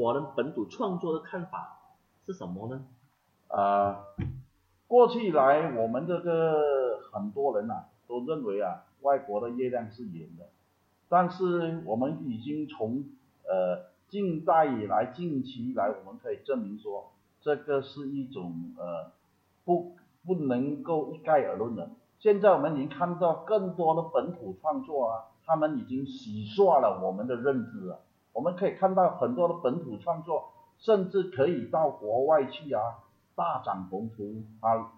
华人本土创作的看法是什么呢？啊，过去来我们这个很多人呐、都认为啊，外国的月亮是圆的，但是我们已经从呃近代以来、近期以来，我们可以证明说，这个是一种呃不不能够一概而论的。现在我们已经看到更多的本土创作啊，他们已经洗刷了我们的认知了。我们可以看到很多的本土创作，甚至可以到国外去啊，大展宏图啊，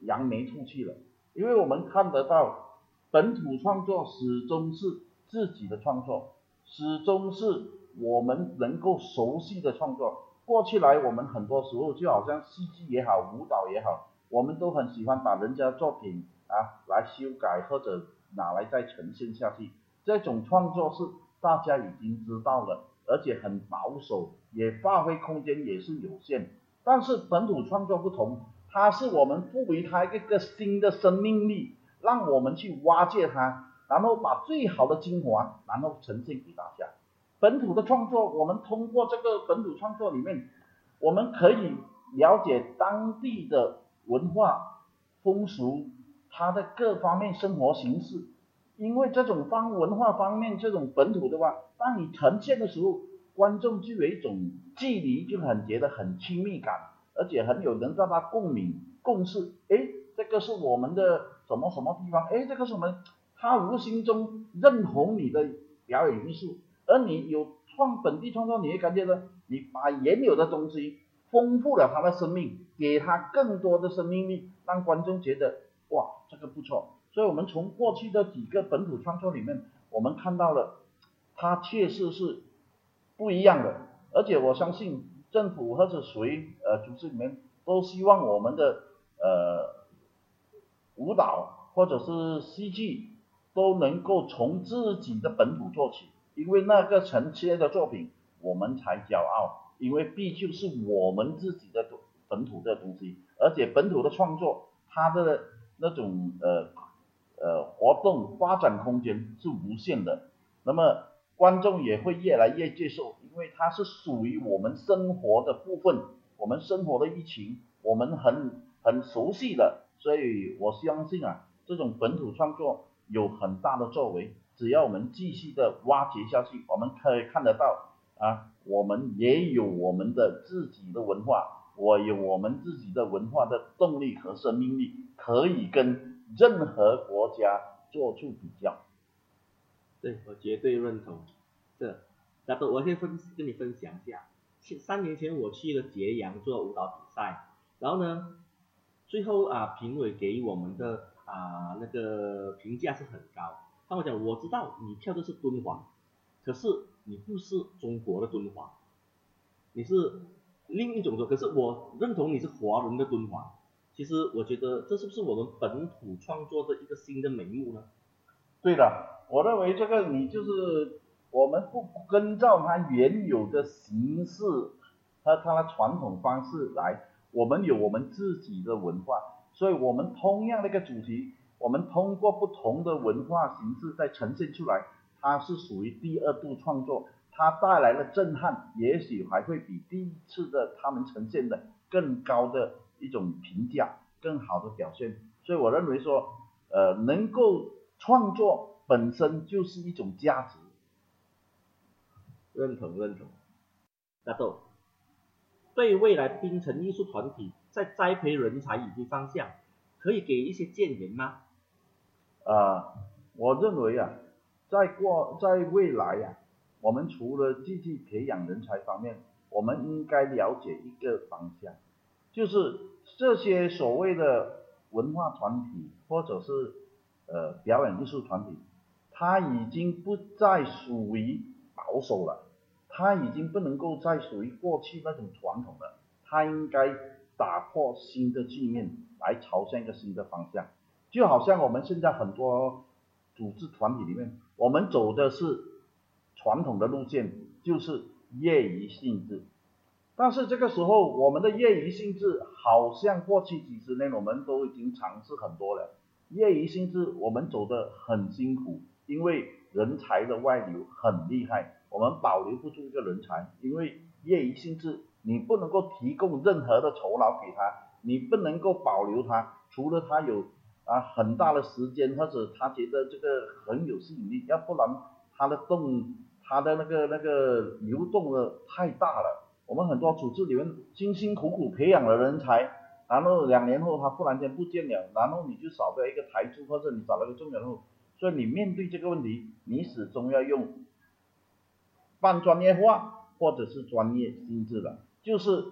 扬眉吐气了。因为我们看得到，本土创作始终是自己的创作，始终是我们能够熟悉的创作。过去来，我们很多时候就好像戏剧也好，舞蹈也好，我们都很喜欢把人家作品啊来修改或者拿来再呈现下去。这种创作是大家已经知道了，而且很保守，也发挥空间也是有限。但是本土创作不同，它是我们赋予它一个新的生命力，让我们去挖掘它，然后把最好的精华，然后呈现给大家。本土的创作，我们通过这个本土创作里面，我们可以了解当地的文化、风俗，它的各方面生活形式。因为这种方文化方面这种本土的话，当你呈现的时候，观众就有一种距离，就很觉得很亲密感，而且很有能让他共鸣共识。诶，这个是我们的什么什么地方？诶，这个是我们，他无形中认同你的表演艺术，而你有创本地创作，你会感觉到你把原有的东西丰富了他的生命，给他更多的生命力，让观众觉得哇，这个不错。所以我们从过去的几个本土创作里面，我们看到了，它确实是不一样的。而且我相信政府或者谁呃组织里面都希望我们的呃舞蹈或者是戏剧都能够从自己的本土做起，因为那个承接的作品我们才骄傲，因为毕竟是我们自己的本土的东西，而且本土的创作它的那种呃。呃，活动发展空间是无限的，那么观众也会越来越接受，因为它是属于我们生活的部分，我们生活的疫情，我们很很熟悉的，所以我相信啊，这种本土创作有很大的作为，只要我们继续的挖掘下去，我们可以看得到啊，我们也有我们的自己的文化，我有我们自己的文化的动力和生命力，可以跟。任何国家做出比较，对我绝对认同。这，大豆，我先分跟你分享一下。三年前我去了揭阳做舞蹈比赛，然后呢，最后啊评委给我们的啊那个评价是很高。他们讲我知道你跳的是敦煌，可是你不是中国的敦煌，你是另一种的。可是我认同你是华人的敦煌。其实我觉得这是不是我们本土创作的一个新的眉目呢？对的，我认为这个你就是我们不跟照它原有的形式和它的传统方式来，我们有我们自己的文化，所以我们同样的一个主题，我们通过不同的文化形式再呈现出来，它是属于第二度创作，它带来的震撼，也许还会比第一次的他们呈现的更高的。一种评价更好的表现，所以我认为说，呃，能够创作本身就是一种价值。认同认同。大豆，对未来冰城艺术团体在栽培人才以及方向，可以给一些建言吗？啊，我认为啊，在过在未来呀，我们除了继续培养人才方面，我们应该了解一个方向。就是这些所谓的文化团体或者是呃表演艺术团体，它已经不再属于保守了，它已经不能够再属于过去那种传统了，它应该打破新的局面，来朝向一个新的方向。就好像我们现在很多组织团体里面，我们走的是传统的路线，就是业余性质。但是这个时候，我们的业余性质好像过去几十年我们都已经尝试很多了。业余性质我们走得很辛苦，因为人才的外流很厉害，我们保留不住一个人才，因为业余性质，你不能够提供任何的酬劳给他，你不能够保留他，除了他有啊很大的时间或者他觉得这个很有吸引力，要不然他的动他的那个那个流动的太大了。我们很多组织里面辛辛苦苦培养了人才，然后两年后他忽然间不见了，然后你就少掉一个台柱或者你少了个重要人物，所以你面对这个问题，你始终要用半专业化或者是专业性质的，就是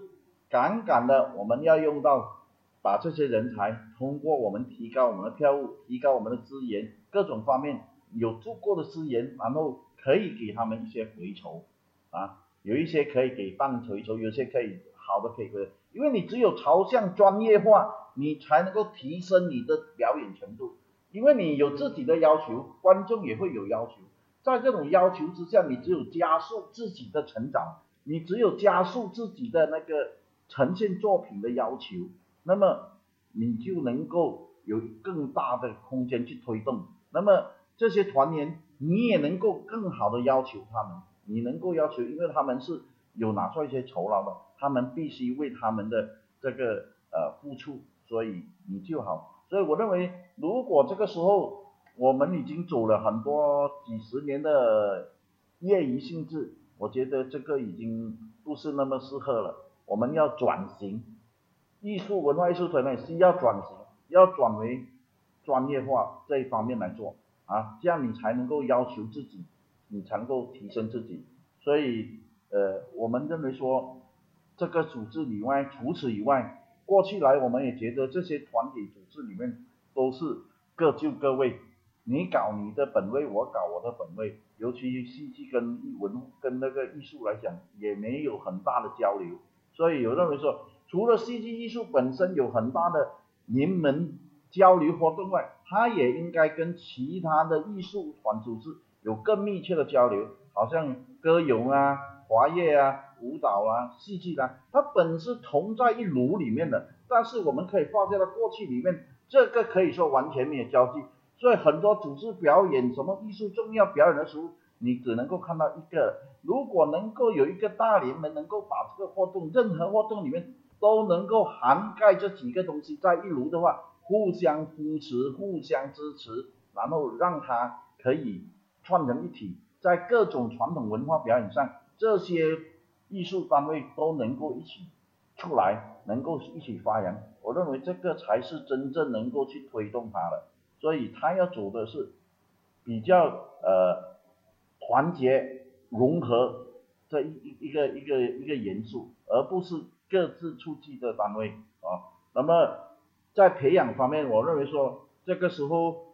杠杆的我们要用到把这些人才通过我们提高我们的票务，提高我们的资源，各种方面有足够的资源，然后可以给他们一些回酬啊。有一些可以给半回酬，有些可以好的可以，因为你只有朝向专业化，你才能够提升你的表演程度。因为你有自己的要求，观众也会有要求，在这种要求之下，你只有加速自己的成长，你只有加速自己的那个呈现作品的要求，那么你就能够有更大的空间去推动。那么这些团员，你也能够更好的要求他们。你能够要求，因为他们是有拿出一些酬劳的，他们必须为他们的这个呃付出，所以你就好。所以我认为，如果这个时候我们已经走了很多几十年的业余性质，我觉得这个已经不是那么适合了。我们要转型，艺术文化艺术团队是要转型，要转为专业化这一方面来做啊，这样你才能够要求自己。你才能够提升自己，所以呃，我们认为说这个组织以外，除此以外，过去来我们也觉得这些团体组织里面都是各就各位，你搞你的本位，我搞我的本位，尤其戏剧跟文跟那个艺术来讲，也没有很大的交流，所以有认为说，除了戏剧艺术本身有很大的联盟交流活动外，它也应该跟其他的艺术团组织。有更密切的交流，好像歌咏啊、华乐啊、舞蹈啊、戏剧啊，它本是同在一炉里面的，但是我们可以发现到过去里面，这个可以说完全没有交集，所以很多组织表演什么艺术重要表演的时候，你只能够看到一个。如果能够有一个大联盟，能够把这个活动，任何活动里面都能够涵盖这几个东西在一炉的话，互相扶持、互相支持，然后让它可以。串成一体，在各种传统文化表演上，这些艺术单位都能够一起出来，能够一起发扬。我认为这个才是真正能够去推动它的。所以他要走的是比较呃团结融合这一一一个一个一个元素，而不是各自出击的单位啊。那么在培养方面，我认为说这个时候。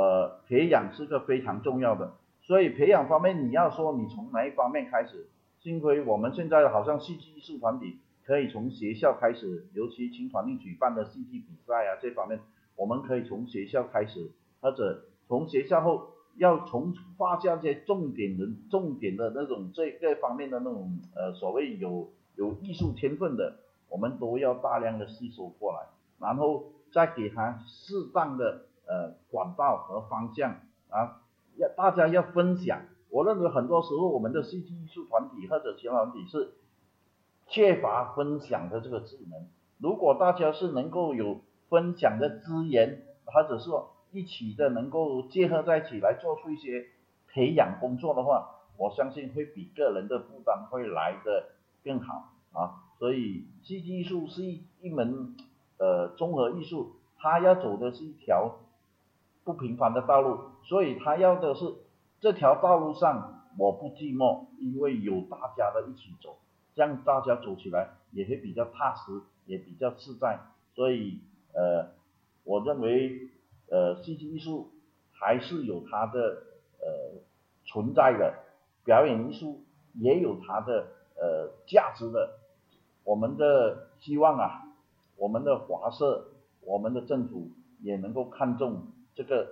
呃，培养是个非常重要的，所以培养方面你要说你从哪一方面开始？幸亏我们现在好像戏剧艺术团体可以从学校开始，尤其青团队举办的戏剧比赛啊这方面，我们可以从学校开始，或者从学校后要从发下这些重点人、重点的那种这这方面的那种呃所谓有有艺术天分的，我们都要大量的吸收过来，然后再给他适当的。呃，管道和方向啊，要大家要分享。我认为很多时候我们的戏剧艺术团体或者其他团体是缺乏分享的这个技能。如果大家是能够有分享的资源，或者说一起的能够结合在一起来做出一些培养工作的话，我相信会比个人的负担会来的更好啊。所以戏剧艺术是一一门呃综合艺术，它要走的是一条。不平凡的道路，所以他要的是这条道路上我不寂寞，因为有大家的一起走，这样大家走起来也会比较踏实，也比较自在。所以呃，我认为呃戏剧艺术还是有它的呃存在的，表演艺术也有它的呃价值的。我们的希望啊，我们的华社，我们的政府也能够看重。这个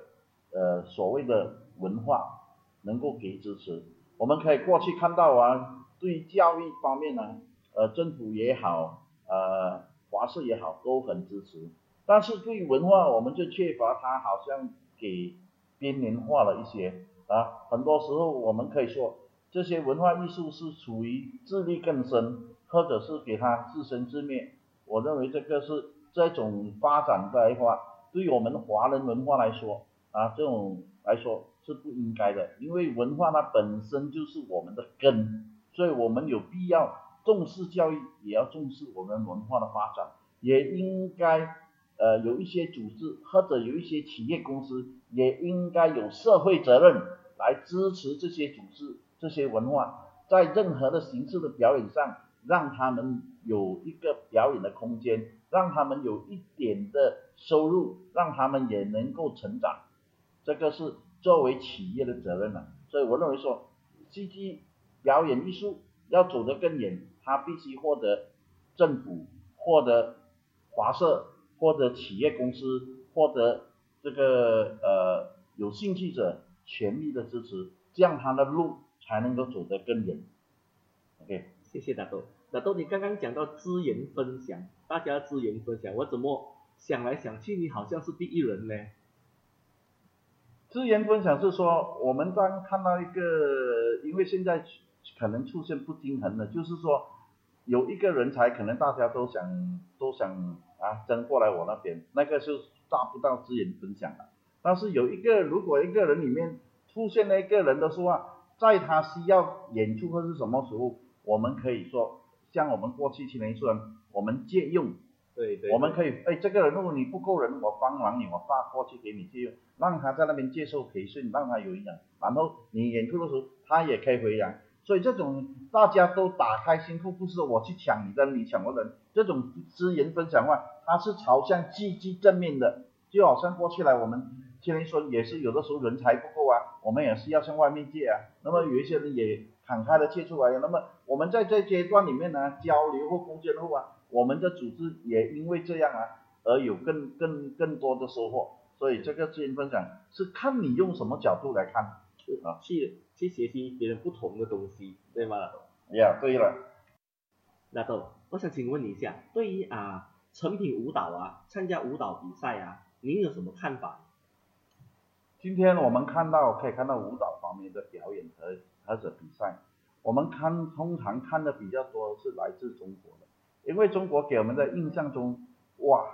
呃所谓的文化能够给支持，我们可以过去看到啊，对教育方面呢，呃政府也好，呃华社也好都很支持，但是对文化我们就缺乏，它好像给边缘化了一些啊，很多时候我们可以说这些文化艺术是处于自力更生，或者是给它自生自灭。我认为这个是这种发展的话，对于我们华人文化来说啊，这种来说是不应该的，因为文化它本身就是我们的根，所以我们有必要重视教育，也要重视我们文化的发展，也应该呃有一些组织或者有一些企业公司也应该有社会责任来支持这些组织、这些文化，在任何的形式的表演上。让他们有一个表演的空间，让他们有一点的收入，让他们也能够成长，这个是作为企业的责任了。所以我认为说，戏剧表演艺术要走得更远，它必须获得政府、获得华社、获得企业公司、获得这个呃有兴趣者全力的支持，这样它的路才能够走得更远。OK，谢谢大哥。那豆，你刚刚讲到资源分享，大家资源分享，我怎么想来想去，你好像是第一人呢？资源分享是说，我们当看到一个，因为现在可能出现不均衡的，就是说有一个人才，可能大家都想都想啊争过来我那边，那个是达不到资源分享的。但是有一个，如果一个人里面出现了一个人的时候，在他需要演出或是什么时候，我们可以说。像我们过去青年艺人，我们借用，对对，我们可以，哎，这个人如果你不够人，我帮忙你，我发过去给你借用，让他在那边接受培训，让他有营养，然后你演出的时候，他也可以回来。所以这种大家都打开心腹，不是我去抢你的，你抢我的，这种资源分享话，它是朝向积极正面的，就好像过去来我们青年说也是有的时候人才不够啊，我们也是要向外面借啊，那么有一些人也。敞开的借出来，那么我们在这阶段里面呢，交流或共建后啊，我们的组织也因为这样啊，而有更更更多的收获。所以这个资源分享是看你用什么角度来看啊，去去学习别人不同的东西，对吗？呀，对了。那豆，我想请问你一下，对于啊成品舞蹈啊，参加舞蹈比赛啊，您有什么看法？今天我们看到可以看到舞蹈方面的表演和。或者比赛，我们看通常看的比较多是来自中国的，因为中国给我们的印象中，哇，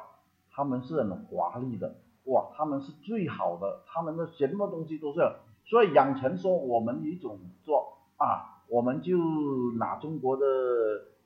他们是很华丽的，哇，他们是最好的，他们的什么东西都是，所以养成说我们一种做啊，我们就拿中国的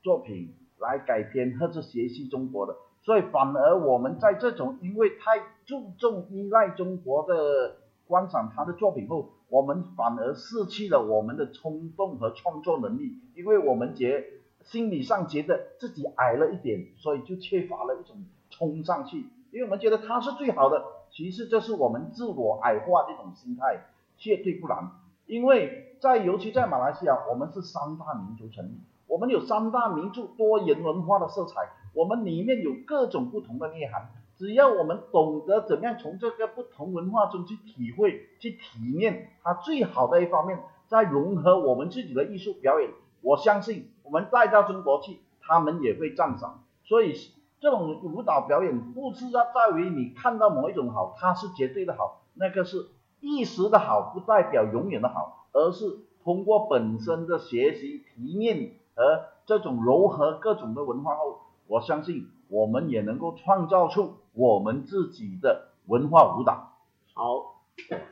作品来改编或者学习中国的，所以反而我们在这种因为太注重依赖中国的观赏他的作品后。我们反而失去了我们的冲动和创作能力，因为我们觉心理上觉得自己矮了一点，所以就缺乏了一种冲上去。因为我们觉得他是最好的，其实这是我们自我矮化的一种心态，绝对不然。因为在尤其在马来西亚，我们是三大民族成立，我们有三大民族多元文化的色彩，我们里面有各种不同的内涵。只要我们懂得怎么样从这个不同文化中去体会、去体验它最好的一方面，再融合我们自己的艺术表演，我相信我们带到中国去，他们也会赞赏。所以这种舞蹈表演不是要在于你看到某一种好，它是绝对的好，那个是一时的好，不代表永远的好，而是通过本身的学习、体验和这种融合各种的文化后，我相信我们也能够创造出。我们自己的文化舞蹈，好，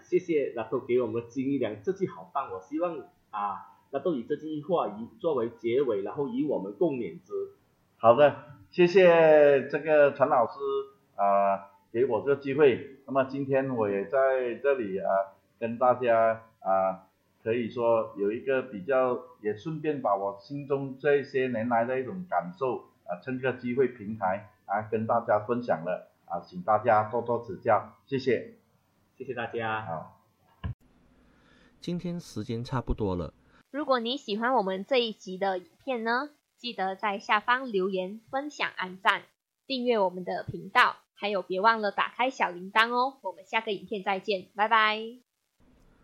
谢谢那都给我们金良，这句好棒，我希望啊，那都以这句话以作为结尾，然后以我们共勉之。好的，谢谢这个陈老师啊，给我这个机会。那么今天我也在这里啊，跟大家啊，可以说有一个比较，也顺便把我心中这些年来的一种感受啊，趁这个机会平台啊，跟大家分享了。啊，请大家多多指教，谢谢，谢谢大家。好，今天时间差不多了。如果你喜欢我们这一集的影片呢，记得在下方留言、分享、按赞、订阅我们的频道，还有别忘了打开小铃铛哦。我们下个影片再见，拜拜。